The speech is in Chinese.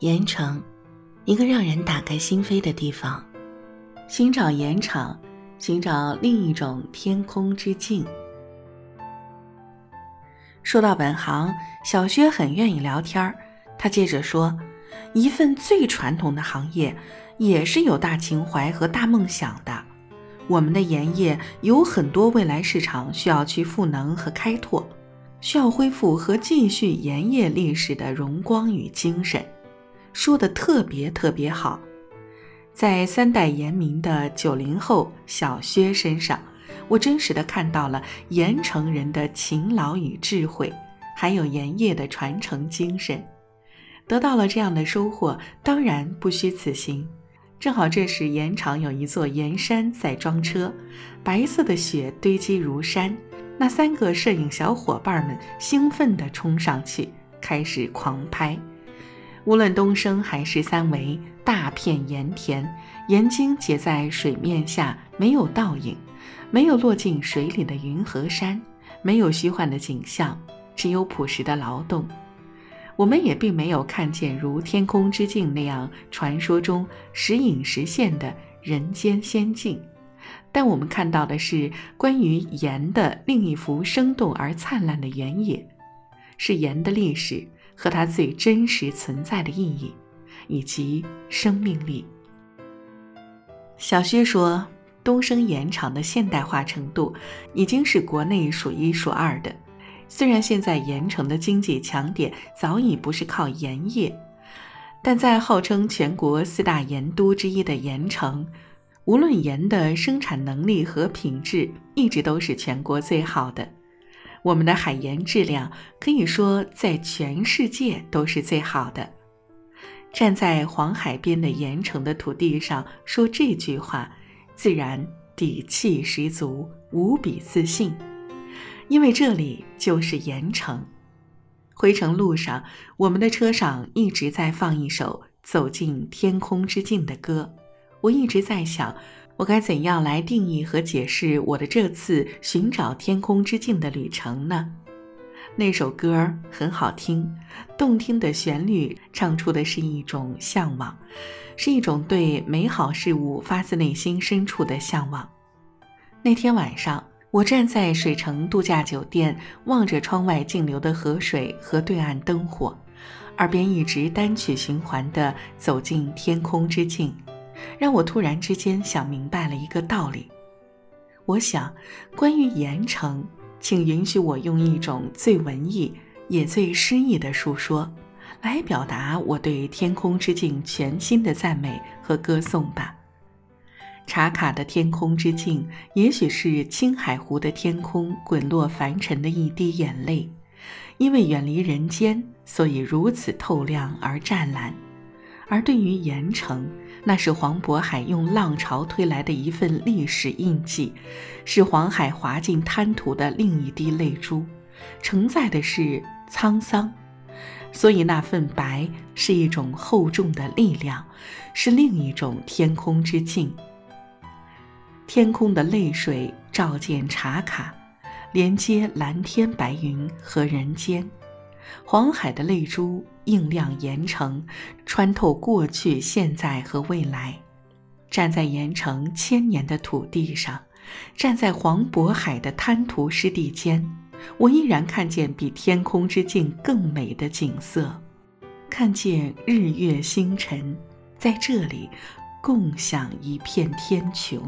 盐城，一个让人打开心扉的地方。寻找盐场，寻找另一种天空之境。说到本行，小薛很愿意聊天儿。他接着说：“一份最传统的行业，也是有大情怀和大梦想的。我们的盐业有很多未来市场需要去赋能和开拓，需要恢复和继续盐业历史的荣光与精神。”说的特别特别好，在三代盐民的九零后小薛身上，我真实的看到了盐城人的勤劳与智慧，还有盐业的传承精神，得到了这样的收获，当然不虚此行。正好这时盐场有一座盐山在装车，白色的雪堆积如山，那三个摄影小伙伴们兴奋地冲上去，开始狂拍。无论东升还是三维，大片盐田，盐晶结在水面下，没有倒影，没有落进水里的云和山，没有虚幻的景象，只有朴实的劳动。我们也并没有看见如天空之镜那样传说中时隐时现的人间仙境，但我们看到的是关于盐的另一幅生动而灿烂的原野，是盐的历史。和它最真实存在的意义，以及生命力。小薛说，东升盐场的现代化程度已经是国内数一数二的。虽然现在盐城的经济强点早已不是靠盐业，但在号称全国四大盐都之一的盐城，无论盐的生产能力和品质，一直都是全国最好的。我们的海盐质量可以说在全世界都是最好的。站在黄海边的盐城的土地上说这句话，自然底气十足，无比自信，因为这里就是盐城。回程路上，我们的车上一直在放一首《走进天空之境》的歌，我一直在想。我该怎样来定义和解释我的这次寻找天空之境的旅程呢？那首歌很好听，动听的旋律唱出的是一种向往，是一种对美好事物发自内心深处的向往。那天晚上，我站在水城度假酒店，望着窗外静流的河水和对岸灯火，耳边一直单曲循环的走进天空之境。让我突然之间想明白了一个道理。我想，关于盐城，请允许我用一种最文艺也最诗意的述说，来表达我对天空之境全新的赞美和歌颂吧。茶卡的天空之境，也许是青海湖的天空滚落凡尘的一滴眼泪，因为远离人间，所以如此透亮而湛蓝。而对于盐城，那是黄渤海用浪潮推来的一份历史印记，是黄海划进滩涂的另一滴泪珠，承载的是沧桑，所以那份白是一种厚重的力量，是另一种天空之境。天空的泪水照见茶卡，连接蓝天白云和人间。黄海的泪珠映亮盐城，穿透过去、现在和未来。站在盐城千年的土地上，站在黄渤海的滩涂湿地间，我依然看见比天空之境更美的景色，看见日月星辰在这里共享一片天穹。